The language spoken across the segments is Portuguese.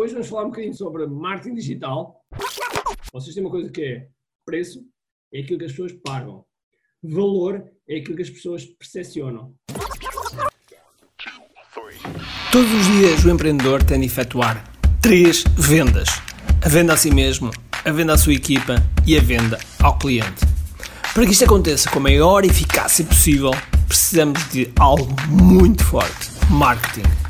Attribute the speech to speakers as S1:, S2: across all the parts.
S1: hoje vamos falar um bocadinho sobre marketing digital. Vocês têm uma coisa que é preço, é aquilo que as pessoas pagam. Valor é aquilo que as pessoas percepcionam.
S2: Todos os dias o empreendedor tem de efetuar três vendas: a venda a si mesmo, a venda à sua equipa e a venda ao cliente. Para que isto aconteça com a maior eficácia possível, precisamos de algo muito forte: marketing.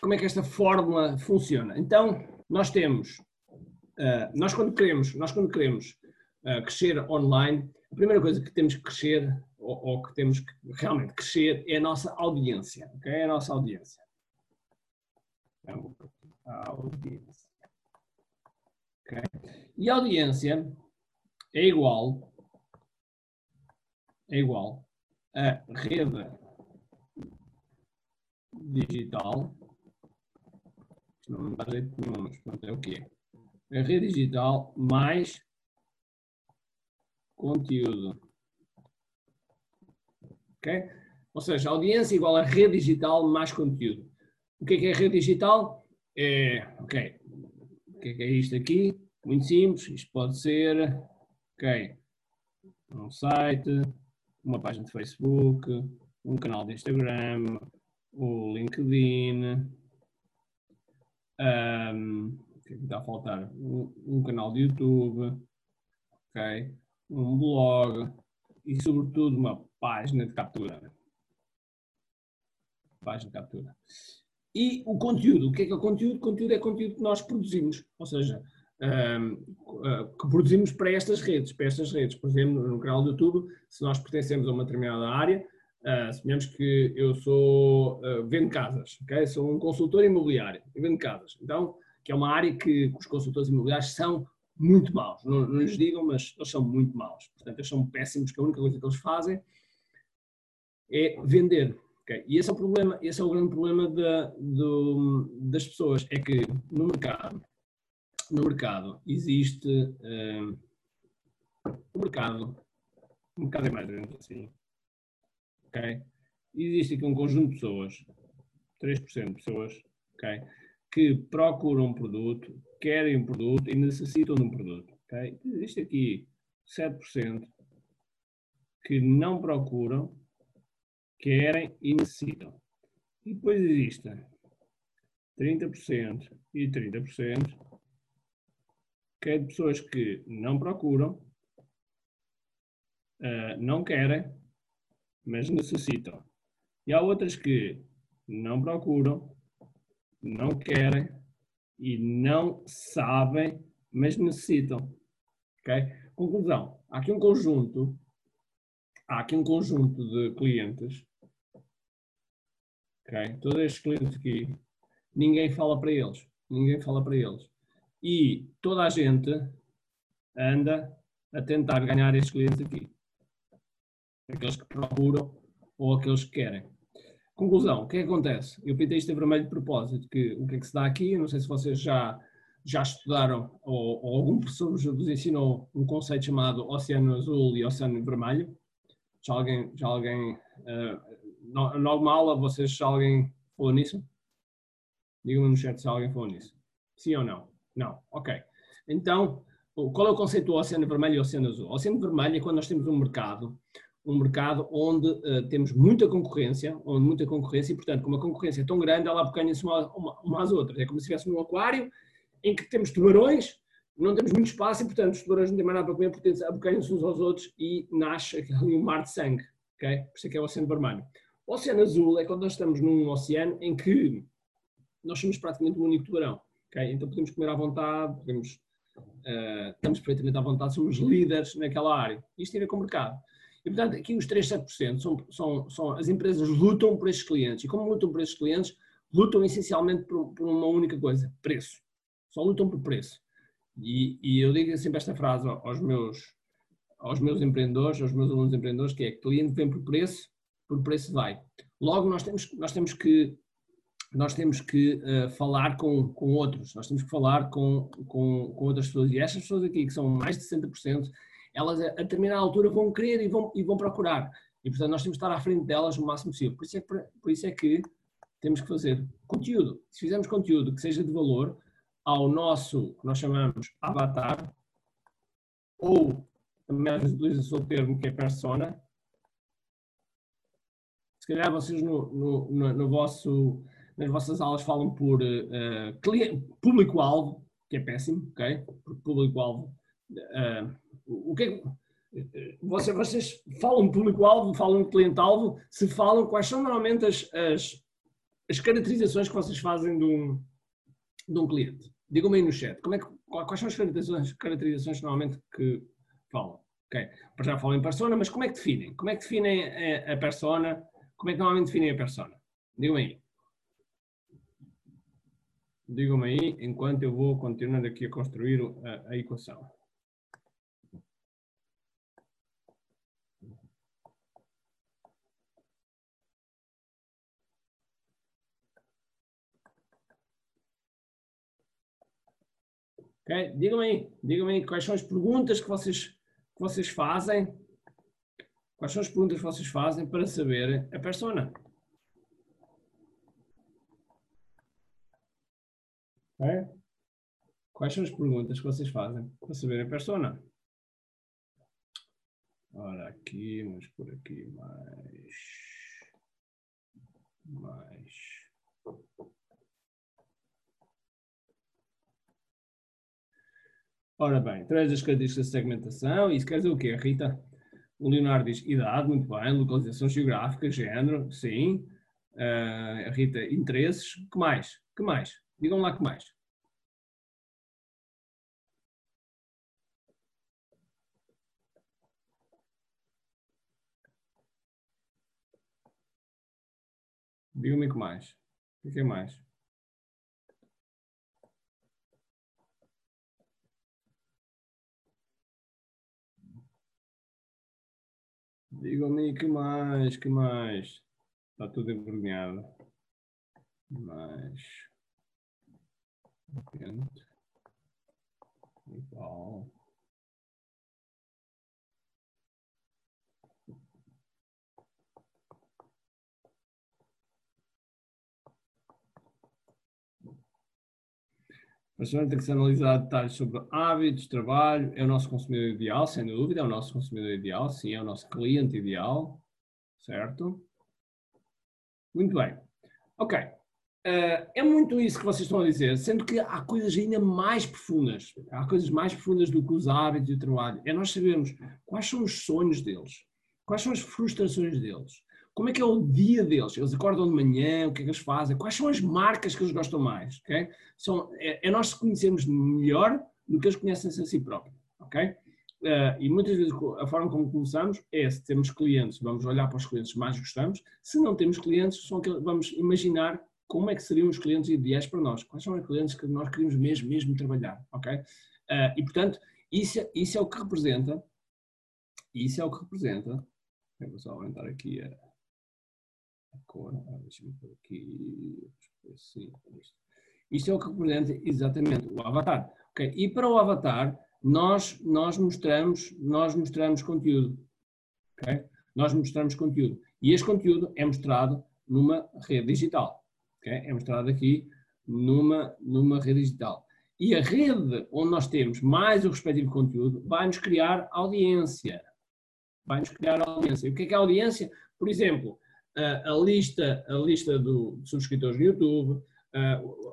S1: Como é que esta fórmula funciona? Então, nós temos, uh, nós quando queremos, nós quando queremos uh, crescer online, a primeira coisa que temos que crescer, ou, ou, que temos que realmente crescer, é a nossa audiência, ok? É a nossa audiência. Então, a audiência. Okay? E a audiência é igual, é igual a rede digital, não dá jeito nenhum, mas pronto, é o quê? A rede digital mais conteúdo. Ok? Ou seja, audiência igual a rede digital mais conteúdo. O que é, que é rede digital? É, ok, o que é, que é isto aqui? Muito simples, isto pode ser, ok, um site, uma página de Facebook, um canal de Instagram, o LinkedIn, um, o que é que está a faltar? Um, um, canal de YouTube, ok, um blog e sobretudo uma página de captura. Página de captura. E o conteúdo, o que é que é o conteúdo? O conteúdo é conteúdo que nós produzimos, ou seja, uh, que produzimos para estas redes, para estas redes. Por exemplo, no canal do YouTube, se nós pertencemos a uma determinada área, uh, que eu sou, uh, vendo casas, okay? sou um consultor imobiliário, vendo casas. Então, que é uma área que os consultores imobiliários são muito maus. Não, não lhes digam, mas eles são muito maus. Portanto, eles são péssimos, que a única coisa que eles fazem é vender. Okay. E esse é o problema, esse é o grande problema das pessoas, é que no mercado, no mercado existe uh, o mercado, o mercado é mais grande assim, ok? Existe aqui um conjunto de pessoas, 3% de pessoas, ok? Que procuram um produto, querem um produto e necessitam de um produto, ok? Existe aqui 7% que não procuram querem e necessitam. E depois existem 30% e 30%, que é de pessoas que não procuram, uh, não querem, mas necessitam. E há outras que não procuram, não querem e não sabem, mas necessitam. Okay? Conclusão: há aqui um conjunto, há aqui um conjunto de clientes Okay? Todos estes clientes aqui, ninguém fala para eles. Ninguém fala para eles. E toda a gente anda a tentar ganhar estes clientes aqui. Aqueles que procuram ou aqueles que querem. Conclusão, o que é que acontece? Eu pintei isto em vermelho de propósito, que o que é que se dá aqui, não sei se vocês já, já estudaram ou, ou algum professor vos ensinou um conceito chamado Oceano Azul e Oceano Vermelho. Já alguém, já alguém uh, em alguma aula vocês, se alguém falou nisso? Digam-me no chat se alguém falou nisso. Sim ou não? Não. Ok. Então, qual é o conceito do oceano vermelho e oceano azul? O oceano vermelho é quando nós temos um mercado, um mercado onde uh, temos muita concorrência, onde muita concorrência, e portanto, com uma concorrência tão grande, ela abocanha-se uma, uma, uma às outras. É como se estivéssemos num aquário em que temos tubarões, não temos muito espaço e, portanto, os tubarões não têm mais nada para comer, portanto, abocanham-se uns aos outros e nasce ali um mar de sangue. ok? Por isso é que é o oceano vermelho. O oceano azul é quando nós estamos num oceano em que nós somos praticamente um único tubarão. Okay? Então podemos comer à vontade, podemos, uh, estamos perfeitamente à vontade, somos líderes naquela área. Isto tem a ver com o mercado. E portanto, aqui os 3, 7% são, são, são, as empresas lutam por estes clientes. E como lutam por estes clientes, lutam essencialmente por, por uma única coisa: preço. Só lutam por preço. E, e eu digo sempre esta frase aos meus, aos meus empreendedores, aos meus alunos empreendedores, que é cliente vem por preço, por preço vai. Logo, nós temos, nós temos que, nós temos que uh, falar com, com outros, nós temos que falar com, com, com outras pessoas. E estas pessoas aqui, que são mais de 60%, elas a, determinada altura vão querer e vão, e vão procurar. E, portanto, nós temos que estar à frente delas o máximo possível. Por isso é que, por isso é que temos que fazer conteúdo. Se fizermos conteúdo que seja de valor ao nosso, que nós chamamos avatar, ou também utiliza-se o termo que é persona, se calhar vocês no, no, no, no vosso, nas vossas aulas falam por uh, público-alvo, que é péssimo, ok? Público-alvo. Uh, o que é vocês, vocês falam público-alvo, falam cliente-alvo, se falam, quais são normalmente as, as, as, caracterizações que vocês fazem de um, de um cliente? Digam-me aí no chat, como é que, quais são as caracterizações, caracterizações normalmente que falam? Ok, já falam em persona, mas como é que definem? Como é que definem a, a persona? Como é que normalmente definem a persona? Digam-me aí. Digam-me aí, enquanto eu vou continuando aqui a construir a, a equação. Okay? Digam aí, digam aí quais são as perguntas que vocês, que vocês fazem. Quais são as perguntas que vocês fazem para saber a persona? Okay? Quais são as perguntas que vocês fazem para saber a persona? Ora, aqui, vamos por aqui mais. Mais. Ora bem, traz as características de segmentação, isso quer dizer o quê, Rita? O Leonardo diz idade, muito bem, localização geográfica, género, sim. Uh, Rita, interesses, que mais? Que mais? Digam lá que mais. Digam-me que mais. O que é mais? Digam-me que mais, que mais? Está tudo envergonhado. Mais. Igual. Mas também tem que ser analisar detalhes sobre hábitos, trabalho, é o nosso consumidor ideal, sem dúvida, é o nosso consumidor ideal, sim, é o nosso cliente ideal, certo? Muito bem. Ok. Uh, é muito isso que vocês estão a dizer, sendo que há coisas ainda mais profundas, há coisas mais profundas do que os hábitos e o trabalho. É nós sabermos quais são os sonhos deles, quais são as frustrações deles, como é que é o dia deles? Eles acordam de manhã, o que é que eles fazem? Quais são as marcas que eles gostam mais? Okay? São, é, é nós conhecermos melhor do que eles conhecem-se a si próprios. Okay? Uh, e muitas vezes a forma como começamos é se temos clientes, vamos olhar para os clientes que mais gostamos. Se não temos clientes, são aqueles, vamos imaginar como é que seriam os clientes ideais para nós. Quais são os clientes que nós queremos mesmo, mesmo trabalhar. ok? Uh, e portanto, isso, é, isso é o que representa, isso é o que representa, vou só aumentar aqui a cor, deixa-me pôr aqui, assim, isto é o que representa exatamente o avatar. Okay? E para o avatar, nós, nós, mostramos, nós mostramos conteúdo. Okay? Nós mostramos conteúdo. E este conteúdo é mostrado numa rede digital. Okay? É mostrado aqui numa, numa rede digital. E a rede onde nós temos mais o respectivo conteúdo vai-nos criar audiência. Vai-nos criar audiência. E o que é, que é audiência? Por exemplo, a lista, a lista do, de subscritores no YouTube,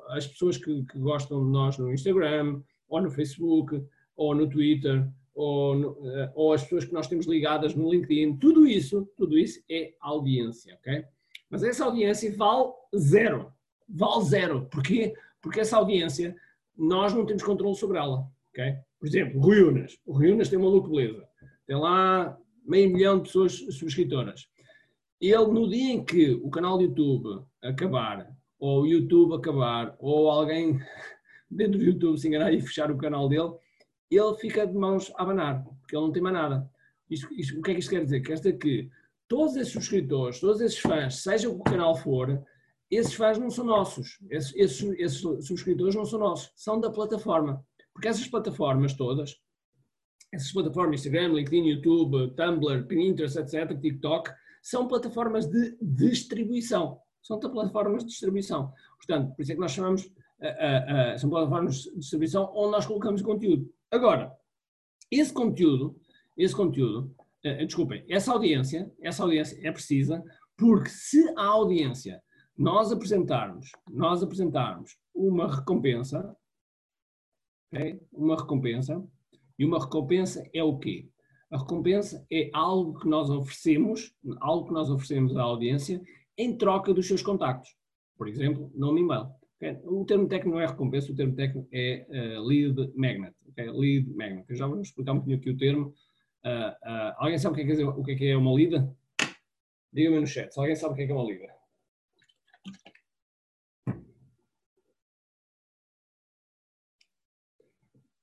S1: as pessoas que, que, gostam de nós no Instagram, ou no Facebook, ou no Twitter, ou, no, ou as pessoas que nós temos ligadas no LinkedIn, tudo isso, tudo isso é audiência, ok? Mas essa audiência vale zero. Vale zero. Porquê? Porque essa audiência, nós não temos controle sobre ela, ok? Por exemplo, Rui Unas. O Rui Unas tem uma beleza. Tem lá meio milhão de pessoas subscritoras ele no dia em que o canal do YouTube acabar, ou o YouTube acabar, ou alguém dentro do YouTube se enganar e fechar o canal dele, ele fica de mãos a abanar, porque ele não tem mais nada. Isto, isto, o que é que isto quer dizer? Quer dizer que todos esses subscritores, todos esses fãs, seja o que o canal for, esses fãs não são nossos. Esses, esses, esses subscritores não são nossos, são da plataforma. Porque essas plataformas todas, essas plataformas, Instagram, LinkedIn, YouTube, Tumblr, Pinterest, etc., TikTok, são plataformas de distribuição. São plataformas de distribuição. Portanto, por isso é que nós chamamos, uh, uh, são plataformas de distribuição onde nós colocamos conteúdo. Agora, esse conteúdo, esse conteúdo, desculpem, essa audiência, essa audiência é precisa porque se a audiência nós apresentarmos, nós apresentarmos uma recompensa, okay? uma recompensa, e uma recompensa é o quê? A recompensa é algo que nós oferecemos, algo que nós oferecemos à audiência em troca dos seus contactos. Por exemplo, nome e-mail. Okay? O termo técnico não é recompensa, o termo técnico é uh, lead magnet. Okay? Lead magnet. Eu já vou explicar um pouquinho aqui o termo. Uh, uh, alguém sabe o que, é que é, o que é, que é uma lead? Diga-me no chat, se alguém sabe o que é, que é uma lead.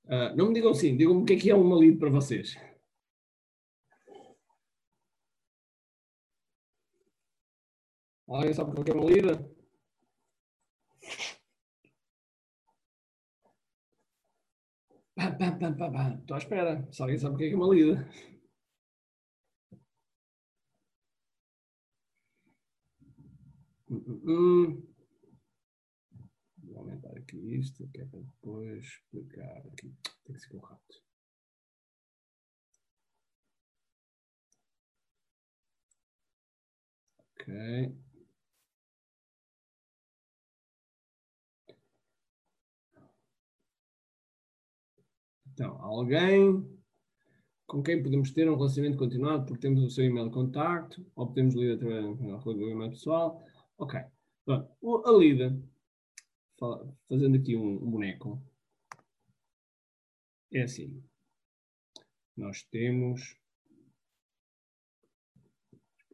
S1: Uh, não me digam sim, digam-me o que é que é uma lead para vocês. Alguém sabe o que é uma pam. Estou à espera. Se alguém sabe o que é uma lead. Hum, hum, hum aumentar aqui isto, que é para depois explicar aqui. Tem que ser com rápido. Ok. Então, alguém com quem podemos ter um relacionamento continuado porque temos o seu e-mail de contacto ou podemos ler através do e-mail pessoal. Ok. Pronto. A lida fazendo aqui um, boneco, é assim. Nós temos.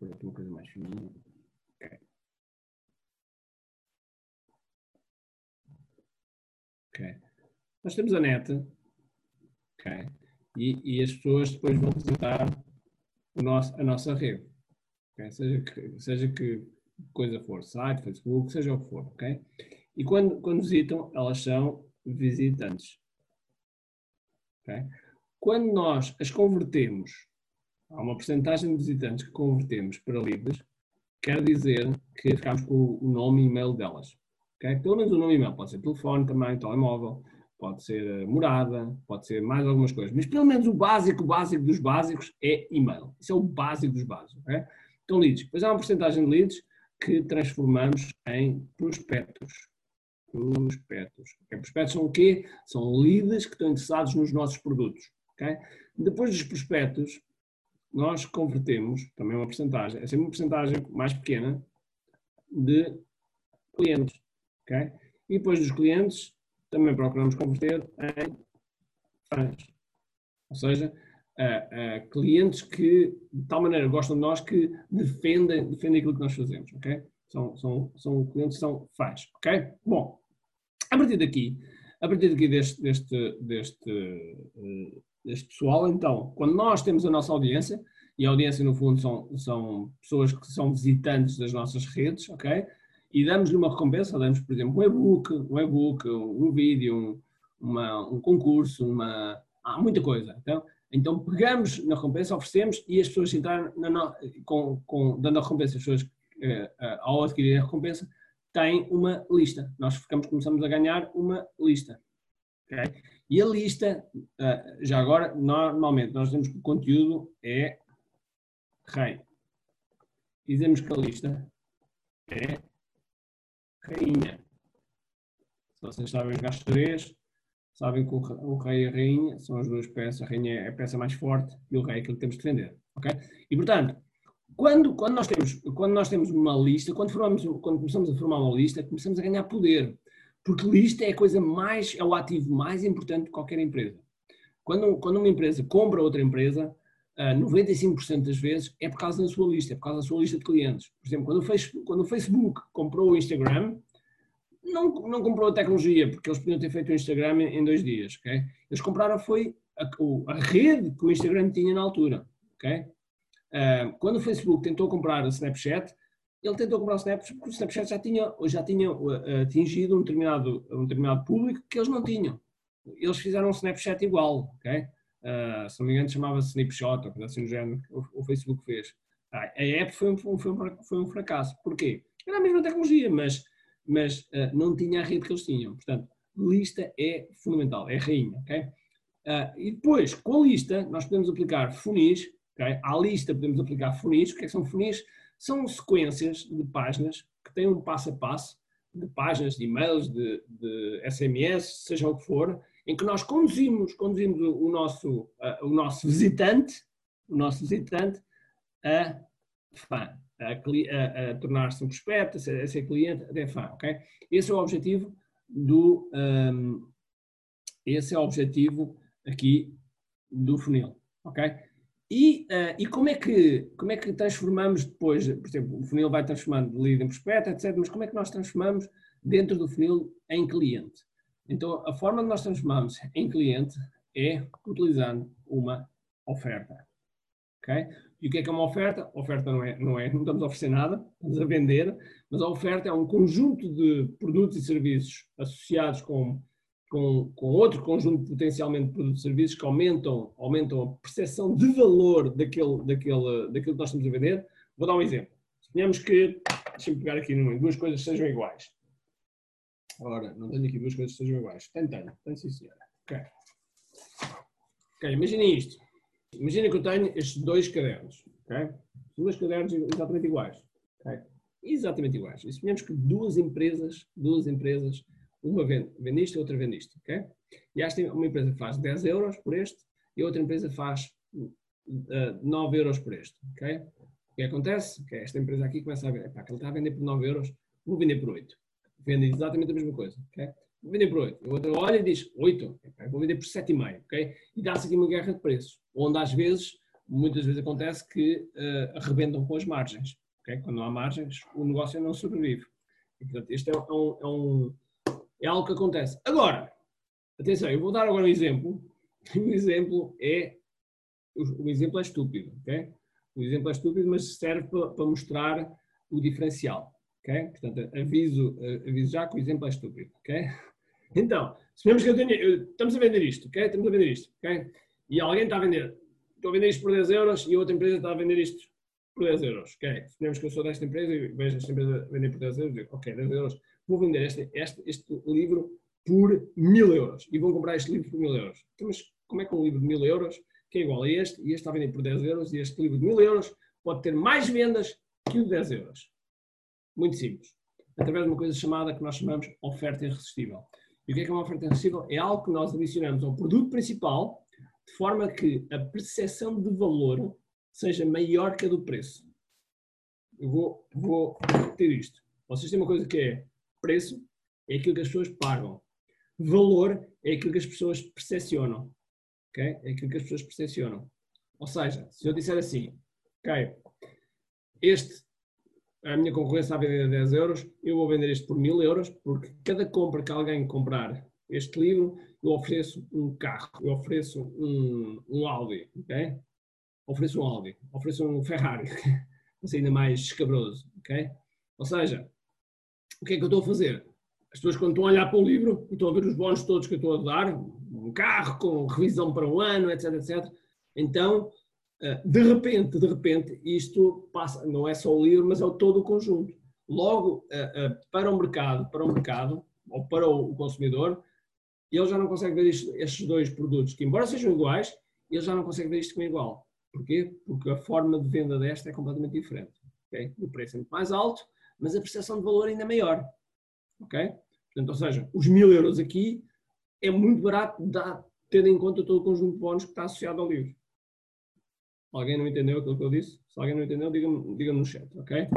S1: Vou aqui uma coisa mais fininha. Ok. Nós temos a net. Ok. E, e as pessoas depois vão visitar nosso, a nossa rede. Okay? Seja, que, seja que coisa for, site, Facebook, seja o que for. Ok? E quando, quando visitam, elas são visitantes. Okay? Quando nós as convertemos, há uma porcentagem de visitantes que convertemos para leads, quer dizer que ficamos com o nome e e-mail delas. Okay? Pelo menos o nome e e-mail, pode ser telefone também, telemóvel, pode ser eh, morada, pode ser mais algumas coisas, mas pelo menos o básico, o básico dos básicos é e-mail. Isso é o básico dos básicos. Okay? Então, leads. Depois há uma porcentagem de leads que transformamos em prospectos prospectos. Prospectos são o quê? São leads que estão interessados nos nossos produtos. Okay? Depois dos prospectos, nós convertemos, também uma porcentagem, é sempre uma porcentagem mais pequena, de clientes. Okay? E depois dos clientes, também procuramos converter em fãs. Ou seja, clientes que de tal maneira gostam de nós que defendem, defendem aquilo que nós fazemos. Okay? São, são, são clientes que são fãs, ok? Bom, a partir daqui, a partir daqui deste, deste, deste, uh, deste pessoal, então, quando nós temos a nossa audiência, e a audiência no fundo são, são pessoas que são visitantes das nossas redes, ok? E damos-lhe uma recompensa, damos, por exemplo, um e-book, um e-book, um, vídeo, um, uma, um concurso, uma, há muita coisa. Então, então pegamos na recompensa, oferecemos e as pessoas entraram na, na, com, com, dando a recompensa, as pessoas uh, ao adquirir a recompensa, têm uma lista. Nós ficamos, começamos a ganhar uma lista. Okay? E a lista, uh, já agora, normalmente nós temos que o conteúdo é rei. Dizemos que a lista é rainha. Se vocês sabem os três, sabem que o, rei e a rainha são as duas peças. A rainha é a peça mais forte e o rei é aquilo que temos de defender. Okay? E portanto, quando, quando, nós temos, quando nós temos uma lista, quando, formamos, quando começamos a formar uma lista, começamos a ganhar poder. Porque lista é a coisa mais, é o ativo mais importante de qualquer empresa. Quando, quando uma empresa compra outra empresa, 95% das vezes é por causa da sua lista, é por causa da sua lista de clientes. Por exemplo, quando o Facebook, quando o Facebook comprou o Instagram, não, não comprou a tecnologia, porque eles podiam ter feito o Instagram em dois dias, ok? Eles compraram foi a, a rede que o Instagram tinha na altura, ok? Uh, quando o Facebook tentou comprar o Snapchat, ele tentou comprar o Snapchat porque o Snapchat já tinha, já tinha uh, atingido um determinado, um determinado público que eles não tinham. Eles fizeram um Snapchat igual, ok? Uh, se não me engano chamava-se Snapshot ou coisa assim do género, o, o Facebook fez. Ah, a app foi um, foi, um, foi um fracasso. Porquê? Era a mesma tecnologia, mas, mas uh, não tinha a rede que eles tinham. Portanto, lista é fundamental, é rainha, ok? Uh, e depois, com a lista, nós podemos aplicar funis, okay? à lista podemos aplicar funis. O que, é que são funis? São sequências de páginas que têm um passo a passo, de páginas, de e-mails, de, de SMS, seja o que for, em que nós conduzimos, conduzimos o nosso, o nosso visitante, o nosso visitante a fã, a, a, a tornar-se um prospecto, a ser, a ser, cliente, até fã, ok? Esse é o objetivo do, um, esse é o objetivo aqui do funil, ok? E, uh, e como, é que, como é que transformamos depois, por exemplo, o funil vai transformando de lead em prospecto, etc., mas como é que nós transformamos dentro do funil em cliente? Então, a forma de nós transformamos em cliente é utilizando uma oferta, ok? E o que é que é uma oferta? Oferta não é, não é, não estamos a oferecer nada, estamos a vender, mas a oferta é um conjunto de produtos e serviços associados com, com, com outro conjunto potencialmente de produtos e serviços que aumentam, aumentam a percepção de valor daquele, daquele, daquilo que nós estamos a vender. Vou dar um exemplo. Suponhamos que, deixa-me pegar aqui duas coisas sejam iguais. Ora, não tenho aqui duas coisas que sejam iguais. Tenho, tenho, tenho sim senhora. Ok. Ok, imaginem isto. Imagina que eu tenho estes dois cadernos, ok? Dois cadernos exatamente iguais, ok? Exatamente iguais. E suponhamos que duas empresas, duas empresas, uma vende, vende isto e outra vende isto, ok? E esta uma empresa faz 10 euros por este e outra empresa faz uh, eh, 9 euros por este, ok? O que acontece? Que esta empresa aqui começa a ver, epá, que ele está a vender por 9 euros, vou vender por 8. Vende exatamente a mesma coisa, ok? Vou vender por 8. O outro olha e diz 8, vou vender por 7,5, ok? E dá-se aqui uma guerra de preços onde às vezes, muitas vezes acontece que uh, arrebentam com as margens. Okay? Quando não há margens, o negócio não sobrevive. E, portanto, isto é, é, um, é, um, é algo que acontece. Agora, atenção, eu vou dar agora um exemplo. O exemplo é, o, exemplo é estúpido, ok? O exemplo é estúpido, mas serve para mostrar o diferencial, ok? Portanto, aviso, aviso já que o exemplo é estúpido, ok? Então, suponhamos que eu tenho, estamos a vender isto, ok? Estamos a vender isto, ok? e alguém está a vender, estou a vender isto por 10 euros e outra empresa está a vender isto por 10 euros. Ok, suponhamos que eu sou desta empresa e vejo esta empresa vender por 10 euros, digo, ok, 10 euros, vou vender este, este, este livro por 1000 euros e vão comprar este livro por 1000 euros. Então, mas como é que um livro de 1000 euros, que é igual a este, e este está a vender por 10 euros, e este livro de 1000 euros pode ter mais vendas que o de 10 euros? Muito simples. Através de uma coisa chamada que nós chamamos oferta irresistível. E o que é, que é uma oferta irresistível? É algo que nós adicionamos ao produto principal de forma que a percepção de valor seja maior que a do preço. Eu vou, vou repetir isto. Vocês têm uma coisa que é preço, é aquilo que as pessoas pagam. Valor é aquilo que as pessoas percepcionam. Okay? É aquilo que as pessoas percepcionam. Ou seja, se eu disser assim, ok, este, a minha concorrência a vender a 10 euros, eu vou vender este por 1000 euros, porque cada compra que alguém comprar este livro, eu ofereço um carro, eu ofereço um, um Audi, ok? Ofereço um Audi, ofereço um Ferrari, assim ainda mais escabroso, ok? Ou seja, o que é que eu estou a fazer? As pessoas quando estão a olhar para o livro e estão a ver os bónus todos que eu estou a dar, um carro com revisão para um ano, etc, etc, então, de repente, de repente, isto passa, não é só o livro, mas é todo o conjunto. Logo, eh, eh, para o mercado, para o mercado, ou para o consumidor, ele já não consegue ver isto, estes dois produtos, que embora sejam iguais, ele já não consegue ver isto como igual. Porquê? Porque a forma de venda desta é completamente diferente. Okay? O preço é muito mais alto, mas a prestação de valor ainda é maior. Ok? Portanto, ou seja, os mil euros aqui é muito barato, tendo em conta todo o conjunto de bónus que está associado ao livro. Alguém não entendeu aquilo que eu disse? Se alguém não entendeu, diga-me diga no chat, ok?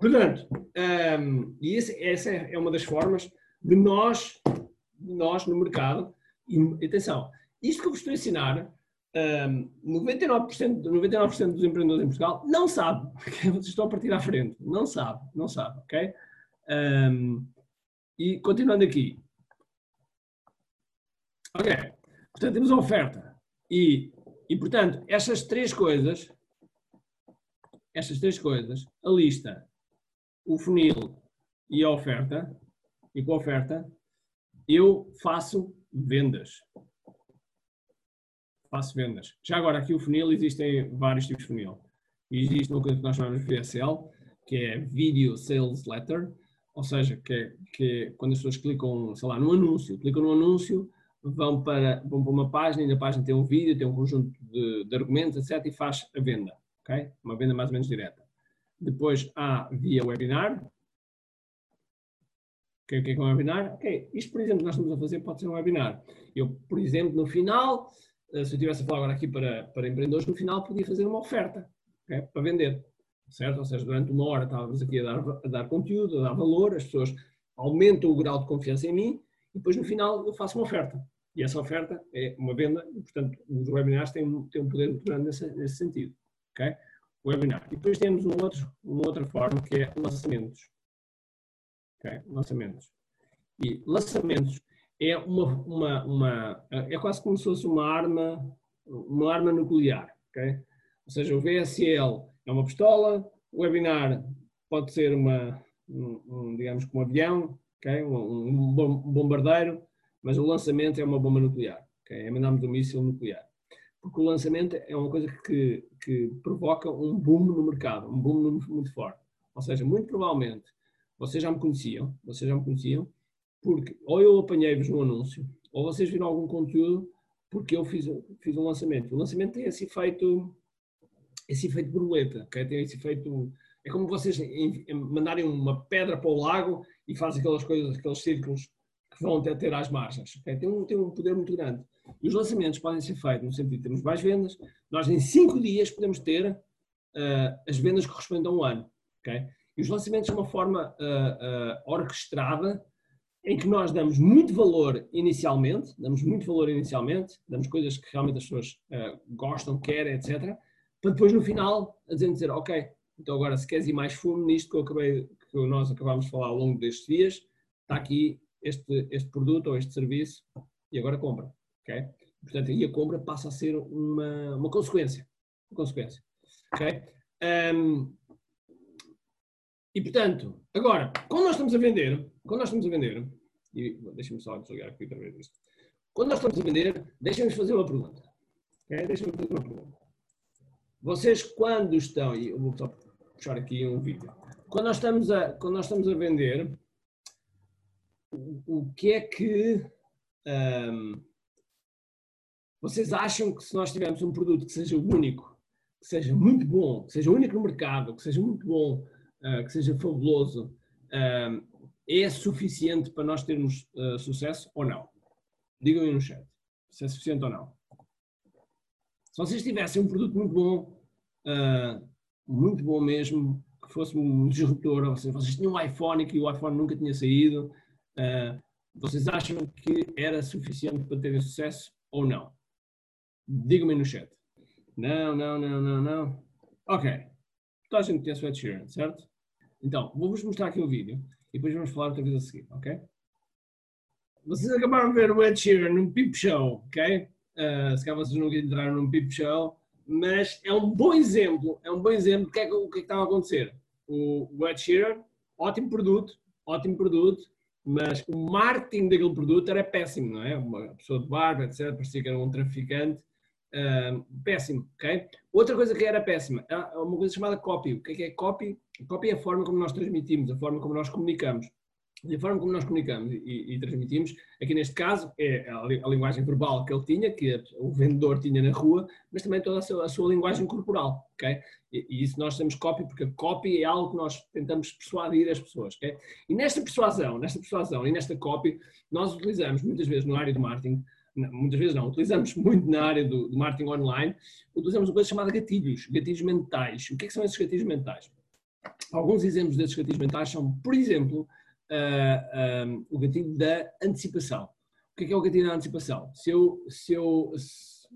S1: Portanto, um, e esse, essa é uma das formas de nós nós no mercado. E atenção, isto que eu vos estou a ensinar, um, 99%, 99 dos empreendedores em Portugal não sabe. Vocês estão a partir à frente. Não sabe, não sabe, ok? Um, E continuando aqui. Ok. Portanto, temos a oferta. E, e portanto, estas três coisas, estas três coisas, a lista, o funil e a oferta, e com a oferta, eu faço vendas. Faço vendas. Já agora, aqui o funil, existem vários tipos de funil. Existe uma coisa que nós chamamos de VSL, que é Video Sales Letter, ou seja, que, que quando as pessoas clicam, sei lá, no anúncio, clicam no anúncio, vão para, vão para uma página e na página tem um vídeo, tem um conjunto de, de argumentos, etc. e faz a venda, ok? Uma venda mais ou menos direta. Depois há via webinar. O que é, que é um webinar? Ok, isto, por exemplo, que nós estamos a fazer pode ser um webinar. Eu, por exemplo, no final, eh, se eu estivesse a falar agora aqui para, para empreendedores, no final podia fazer uma oferta okay? para vender certo? Ou seja, durante uma hora estávamos aqui a dar, a dar conteúdo, a dar valor, as pessoas aumentam o grau de confiança em mim e depois no final eu faço uma oferta. E essa oferta é uma venda e, portanto, os webinars têm, têm um poder muito grande nesse, nesse sentido. ok? O webinar. E depois temos um outro, uma outra forma que é lançamentos. ok? Lançamentos. E lançamentos é uma, uma, uma, é quase como se fosse uma arma, uma arma nuclear. ok? Ou seja, o VSL é uma pistola, o webinar pode ser uma, um, um digamos, como um avião, okay? um, um, bombardeiro, mas o lançamento é uma bomba nuclear, okay? é mandarmos um míssil nuclear. Porque o lançamento é uma coisa que, que provoca um boom no mercado, um boom muito forte. Ou seja, muito provavelmente, vocês já me conheciam, vocês já me conheciam, porque ou eu apanhei-vos um anúncio, ou vocês viram algum conteúdo porque eu fiz, fiz um lançamento. O lançamento tem esse efeito esse efeito borboleta, okay? tem esse efeito. É como vocês mandarem uma pedra para o lago e fazem aquelas coisas, aqueles círculos que vão até ter às margens. Okay? Tem, um, tem um poder muito grande. E os lançamentos podem ser feitos no sentido de termos mais vendas. Nós, em cinco dias, podemos ter uh, as vendas que correspondem a um ano. Okay? E os lançamentos são uma forma uh, uh, orquestrada em que nós damos muito valor inicialmente, damos muito valor inicialmente, damos coisas que realmente as pessoas gostam, querem, etc para depois no final a dizer, dizer, ok, então agora se queres ir mais fundo nisto que, eu acabei, que nós acabámos de falar ao longo destes dias, está aqui este, este produto ou este serviço e agora compra, ok? Portanto, aí a compra passa a ser uma, uma consequência, uma consequência, ok? Um, e portanto, agora, quando nós estamos a vender, quando nós estamos a vender, e deixa-me só desligar aqui outra vez isto. Quando nós estamos a vender, deixem-me fazer uma pergunta. Okay? Deixem-me fazer uma pergunta. Vocês quando estão, e eu vou só puxar aqui um vídeo, quando nós estamos a, quando nós estamos a vender, o, o que é que um, vocês acham que se nós tivermos um produto que seja único, que seja muito bom, que seja único no mercado, que seja muito bom, uh, que seja fabuloso, uh, é suficiente para nós termos uh, sucesso ou não? Digam aí no chat se é suficiente ou não. Se vocês tivessem um produto muito bom, uh, muito bom mesmo, que fosse um disruptor, ou seja, vocês tinham um iPhone que o iPhone nunca tinha saído, uh, vocês acham que era suficiente para terem sucesso ou não? Digam-me no chat. Não, não, não, não, não. Ok. Toda a gente conhece o Ed Sheeran, certo? Então, vou-vos mostrar aqui o vídeo e depois vamos falar outra vez a seguir, ok? Vocês acabaram de ver o Ed Sheeran num Peep Show, ok? Uh, se calhar vocês nunca entraram num Peep Show, mas é um bom exemplo, é um bom exemplo do que é que, o que, é que estava a acontecer. O, o Ed Sheeran, ótimo produto, ótimo produto, mas o marketing daquele produto era péssimo, não é? Uma pessoa de barba, etc., parecia que era um traficante, uh, péssimo, ok? Outra coisa que era péssima, é uma coisa chamada copy. O que é que é copy? Copy é a forma como nós transmitimos, a forma como nós comunicamos. E a forma como nós comunicamos e, e transmitimos, aqui neste caso, é a, a, linguagem verbal que ele tinha, que o vendedor tinha na rua, mas também toda a sua, a sua linguagem corporal, ok? E, e, isso nós temos copy, porque a copy é algo que nós tentamos persuadir as pessoas, ok? E nesta persuasão, nesta persuasão e nesta copy, nós utilizamos muitas vezes no área do marketing, não, muitas vezes não, utilizamos muito na área do, do marketing online, utilizamos uma coisa chamada gatilhos, gatilhos mentais. O que, é que são esses gatilhos mentais? Alguns exemplos desses gatilhos mentais são, por exemplo, uh, um, o gatilho da antecipação. O que é, que é o gatilho da antecipação? Se eu, se eu se,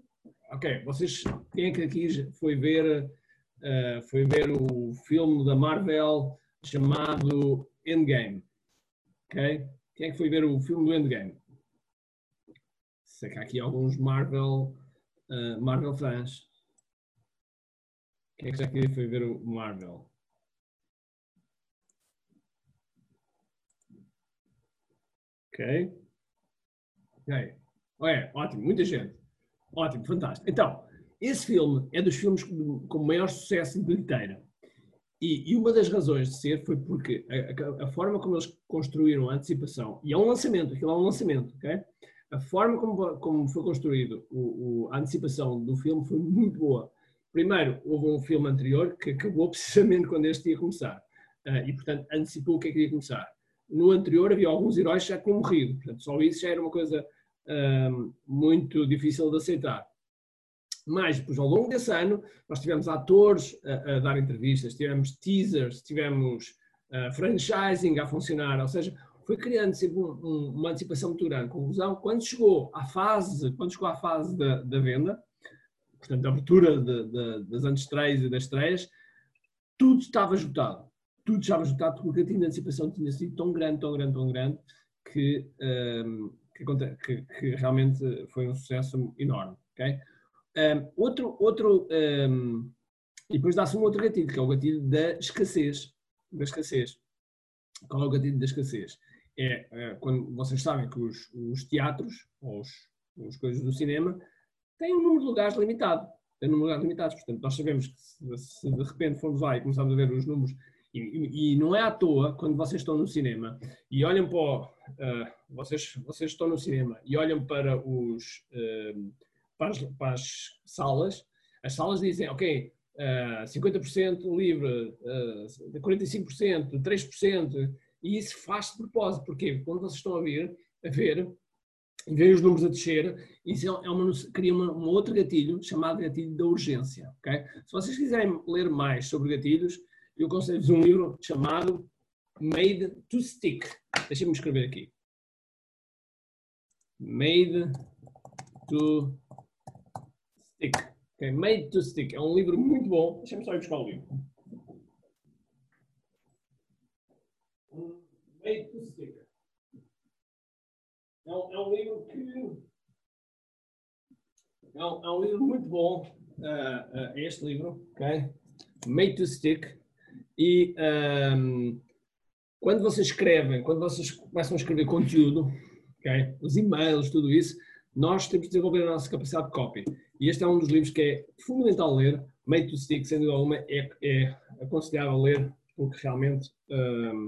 S1: ok, vocês, quem é que aqui foi ver, uh, foi ver o filme da Marvel chamado Endgame? Ok? Quem é que foi ver o filme do Endgame? Sei que há aqui alguns Marvel, uh, Marvel fãs. Quem é que já foi ver o Marvel? Ok. Ok. É, ótimo, muita gente. Ótimo, fantástico. Então, esse filme é dos filmes com maior sucesso de bilheteira. E, e, uma das razões de ser foi porque a, a, a, forma como eles construíram a antecipação, e é um lançamento, aquilo é um lançamento, ok? A forma como, como foi construído o, o, a antecipação do filme foi muito boa. Primeiro, houve um filme anterior que acabou precisamente quando este ia começar. Uh, e, portanto, antecipou o que é que ia começar. No anterior havia alguns heróis já tinham morrido. Portanto, só isso já era uma coisa uh, muito difícil de aceitar. Mas, depois, ao longo desse ano, nós tivemos atores a, a dar entrevistas, tivemos teasers, tivemos uh, franchising a funcionar, ou seja, foi criando sempre um, um, uma antecipação muito grande. Conclusão, quando chegou à fase, quando chegou à fase da, da venda, portanto, da abertura de, de, das antestreias e das estreias, tudo estava esgotado. Tudo estava esgotado porque o cantinho de antecipação tinha sido tão grande, tão grande, tão grande, que, um, que, que, que realmente foi um sucesso enorme. Okay? Um, outro, outro um, e depois dá-se um outro gatilho, que é o gatilho da escassez. Da escassez. Qual é o gatilho da escassez? É, é quando vocês sabem que os, os teatros, ou os, as coisas do cinema, têm um número de lugares limitado. Tem um número de lugares limitados. Portanto, nós sabemos que se, se de repente formos lá e começarmos a ver os números, e, e, não é à toa, quando vocês estão no cinema e olham para, o, uh, vocês, vocês estão no cinema e olham para os. Uh, para as, para as salas, as salas dizem, ok, uh, 50% livre, uh, 45%, 3%, e isso faz de propósito, porque quando vocês estão a ver, a ver veem os números a descer, isso é uma, cria uma, um outro gatilho chamado gatilho da urgência. Okay? Se vocês quiserem ler mais sobre gatilhos, eu aconselho-vos um livro chamado Made to Stick. Deixem-me escrever aqui. Made to Stick. Okay, Made to Stick. É um livro muito bom. Deixa-me só ir buscar o livro. Made to Stick. É um, é um livro que. É um, é um livro muito bom. Uh, uh, este livro, ok? Made to Stick. E um, quando vocês escrevem, quando vocês começam a escrever conteúdo, ok? Os e-mails, tudo isso, nós temos de desenvolver a nossa capacidade de copy. E este é um dos livros que é fundamental ler. Made to Stick, sem dúvida alguma, é, é aconselhável ler, porque realmente um,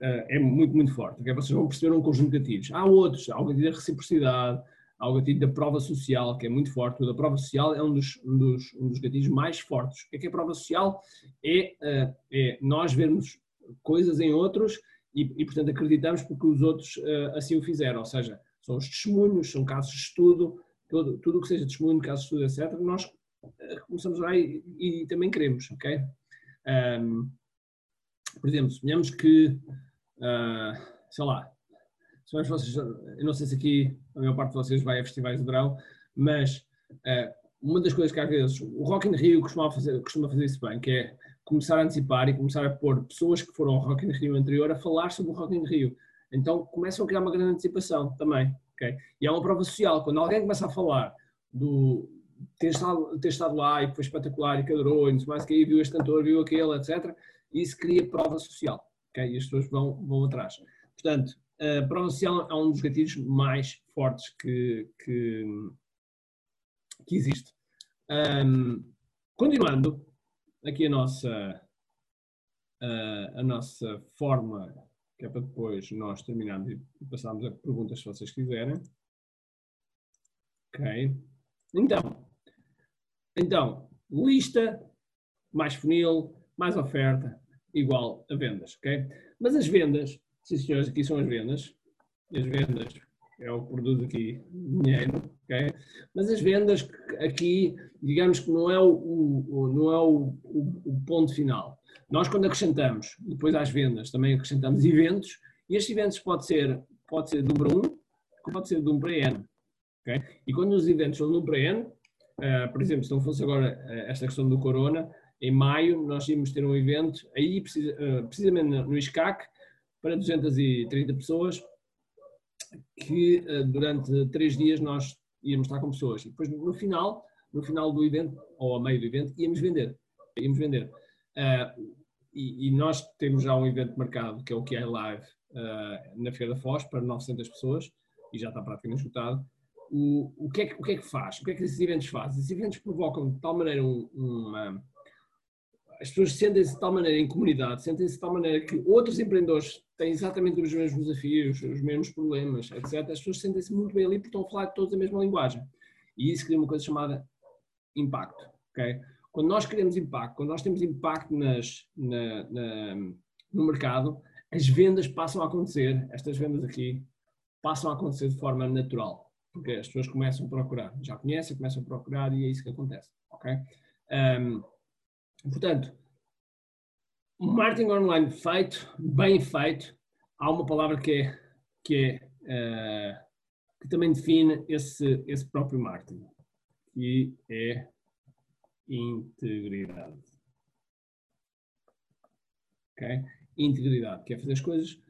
S1: uh, é muito, muito forte. Okay? Vocês vão perceber um conjunto de gatilhos. Há outros, há o da reciprocidade, há o gatilho da prova social, que é muito forte. O da prova social é um dos, um dos, um dos gatilhos mais fortes. O que é, que é a prova social? É, uh, é nós vermos coisas em outros e, e, portanto, acreditamos porque os outros uh, assim o fizeram. Ou seja, são os testemunhos, são casos de estudo, tudo, tudo o que seja testemunho, casos de estudo, etc., nós eh, começamos lá e, e também queremos, ok? Um, por exemplo, suponhamos que, uh, sei lá, se vocês, eu não sei se aqui a maior parte de vocês vai a festivais de verão, mas uh, uma das coisas que às vezes o Rock in Rio costuma fazer, costuma fazer isso bem, que é começar a antecipar e começar a pôr pessoas que foram ao Rock in Rio anterior a falar sobre o Rock in Rio. Então começam a criar uma grande antecipação também. Okay? E é uma prova social. Quando alguém começa a falar do ter estado, ter estado lá e foi espetacular e que adorou e não sei mais que aí, viu este cantor, viu aquele, etc., isso cria prova social. Okay? E as pessoas vão, vão atrás. Portanto, a social é um dos gatilhos mais fortes que, que, que existe. Um, continuando aqui a nossa, a, a nossa forma que é para depois nós terminarmos e passarmos a perguntas se vocês quiserem. Ok. Então, então, lista mais funil, mais oferta, igual a vendas, ok? Mas as vendas, sim senhores, aqui são as vendas. As vendas é o produz aqui dinheiro, ok? Mas as vendas aqui, digamos que não é o, o não é o, o, o ponto final. Nós, quando acrescentamos, depois às vendas, também acrescentamos eventos, e estes eventos pode ser, pode ser de 1 para 1, como pode ser de 1 para N. Okay? E quando os eventos são de 1 para N, uh, por exemplo, se não fosse agora uh, esta questão do Corona, em maio nós íamos ter um evento, aí precisa, uh, precisamente no ISCAC, para 230 pessoas, que uh, durante três dias nós íamos estar com pessoas. E depois, no final, no final do evento, ou a meio do evento, íamos vender. Íamos vender. Uh, e, e, nós temos já um evento marcado, que é o QI Live, uh, na Feira da Foz, para 900 pessoas, e já está praticamente esgotado. O, o, que é que, o que é que faz? O que é que esses eventos fazem? Esses eventos provocam de tal maneira um, uma. As pessoas sentem-se de tal maneira em comunidade, sentem-se de tal maneira que outros empreendedores têm exatamente os mesmos desafios, os mesmos problemas, etc. As pessoas sentem-se muito bem ali porque estão a falar todos a mesma linguagem. E isso cria uma coisa chamada impacto. Okay? Quando nós queremos impacto, quando nós temos impacto nas, na, na, no mercado, as vendas passam a acontecer, estas vendas aqui, passam a acontecer de forma natural, porque as pessoas começam a procurar, já conhecem, começam a procurar e é isso que acontece, ok? Um, portanto, marketing online feito, bem feito, há uma palavra que é, que é uh, que também define esse, esse próprio marketing, e é integridade. Ok? Integridade, que é fazer as coisas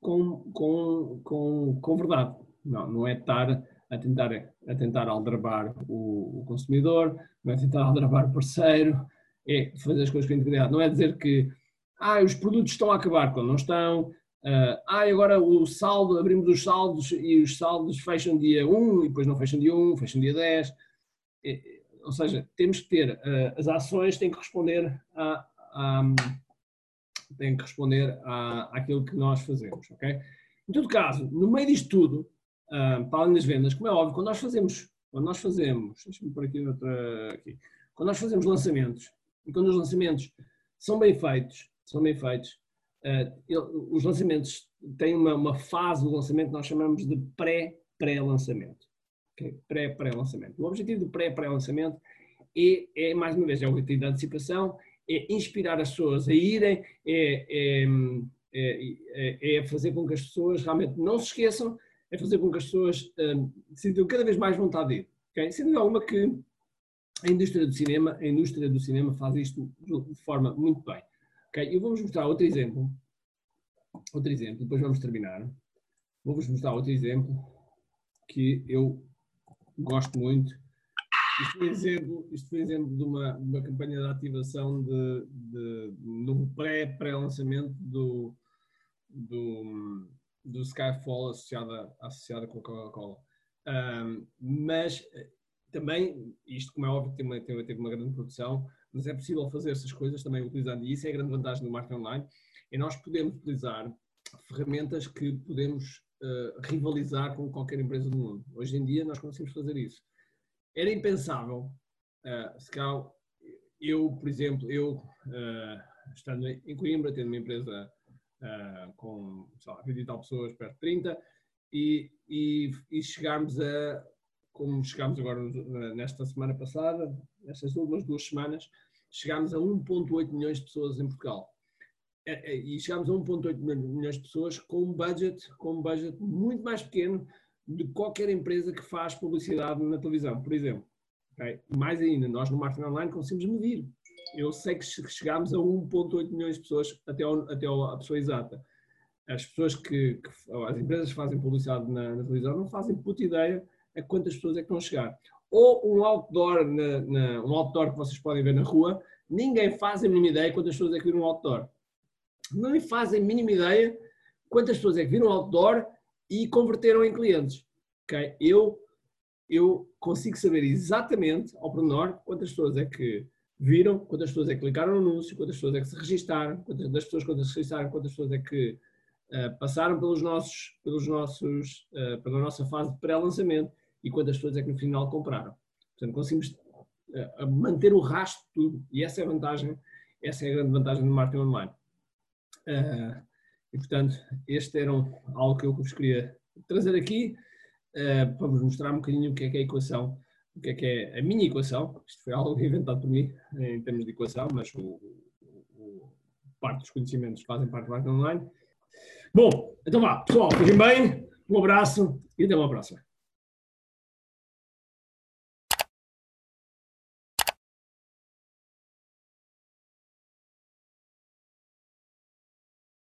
S1: com, com, com, com verdade. Não, não é estar a tentar, a tentar aldrabar o, o consumidor, não é tentar aldrabar o parceiro, é fazer as coisas com integridade. Não é dizer que ah, os produtos estão a acabar quando não estão, ah, agora o saldo, abrimos os saldos e os saldos fecham dia 1 e depois não fecham dia 1, fecham dia 10 ou seja, temos que ter, uh, as ações têm que responder a, a têm que responder à, àquilo que nós fazemos, ok? Em todo caso, no meio disto tudo, uh, para além das vendas, como é óbvio, quando nós fazemos, quando nós fazemos, deixa-me por aqui outra, aqui, quando nós fazemos lançamentos, e quando os lançamentos são bem feitos, são bem feitos, uh, ele, os lançamentos têm uma, uma fase do lançamento que nós chamamos de pré-pré-lançamento pré-pré-lançamento. O objetivo do pré-pré-lançamento é, é, mais uma vez, é o objetivo da antecipação, é inspirar as pessoas a irem, é, é, é, é fazer com que as pessoas realmente não se esqueçam, é fazer com que as pessoas um, sintam cada vez mais vontade de ir. Okay? Sendo alguma que a indústria do cinema, a indústria do cinema faz isto de forma muito bem. Okay? Eu vou-vos mostrar outro exemplo, outro exemplo, depois vamos terminar. Vou-vos mostrar outro exemplo que eu gosto muito. Isto foi exemplo, isto foi exemplo de, uma, uma campanha de ativação de, de, no pré-pré-lançamento do, do, do Skyfall associada, associada com a Coca-Cola. Um, mas também, isto como é óbvio, tem uma, tem, teve uma grande produção, mas é possível fazer essas coisas também utilizando, e isso é a grande vantagem do marketing online, é nós podemos utilizar ferramentas que podemos uh, rivalizar com qualquer empresa do mundo. Hoje em dia nós conseguimos fazer isso. Era impensável, uh, se calhar, eu, por exemplo, eu uh, estando em Coimbra, tendo uma empresa com, sei lá, 20 e tal pessoas, perto de 30, e, e, e chegarmos a, como chegámos agora nesta semana passada, nestas últimas duas semanas, chegámos a 1,8 milhões de pessoas em Portugal. É, é, e chegámos a 1,8 milhões de pessoas com um budget, com um budget muito mais pequeno de qualquer empresa que faz publicidade na televisão, por exemplo. Okay? Mais ainda, nós no marketing online conseguimos medir. Eu sei que chegámos a 1,8 milhões de pessoas até, ao, até a pessoa exata. As pessoas que, que as empresas que fazem publicidade na, na, televisão não fazem puta ideia a quantas pessoas é que vão chegar. Ou um outdoor, na, na, um outdoor que vocês podem ver na rua, ninguém faz a mínima ideia quantas pessoas é que viram um outdoor não fazem a mínima ideia quantas pessoas é que viram outdoor e converteram em clientes. Okay? Eu, eu consigo saber exatamente, ao pormenor, quantas pessoas é que viram, quantas pessoas é que clicaram no anúncio, quantas pessoas é que se registaram, quantas das pessoas quantas se registaram, quantas pessoas é que uh, passaram pelos nossos, pelos nossos, uh, pela nossa fase de pré-lançamento e quantas pessoas é que no final compraram. Portanto, conseguimos uh, manter o rastro de tudo e essa é a vantagem, essa é a grande vantagem do marketing online. Uh, e, portanto, este era um, algo que eu vos queria trazer aqui uh, para vos mostrar um bocadinho o que é que é a equação, o que é que é a minha equação. Isto foi algo inventado por mim em termos de equação, mas o, o parte dos conhecimentos fazem parte do marketing online. Bom, então vá, pessoal, fiquem bem, um abraço e até uma próxima.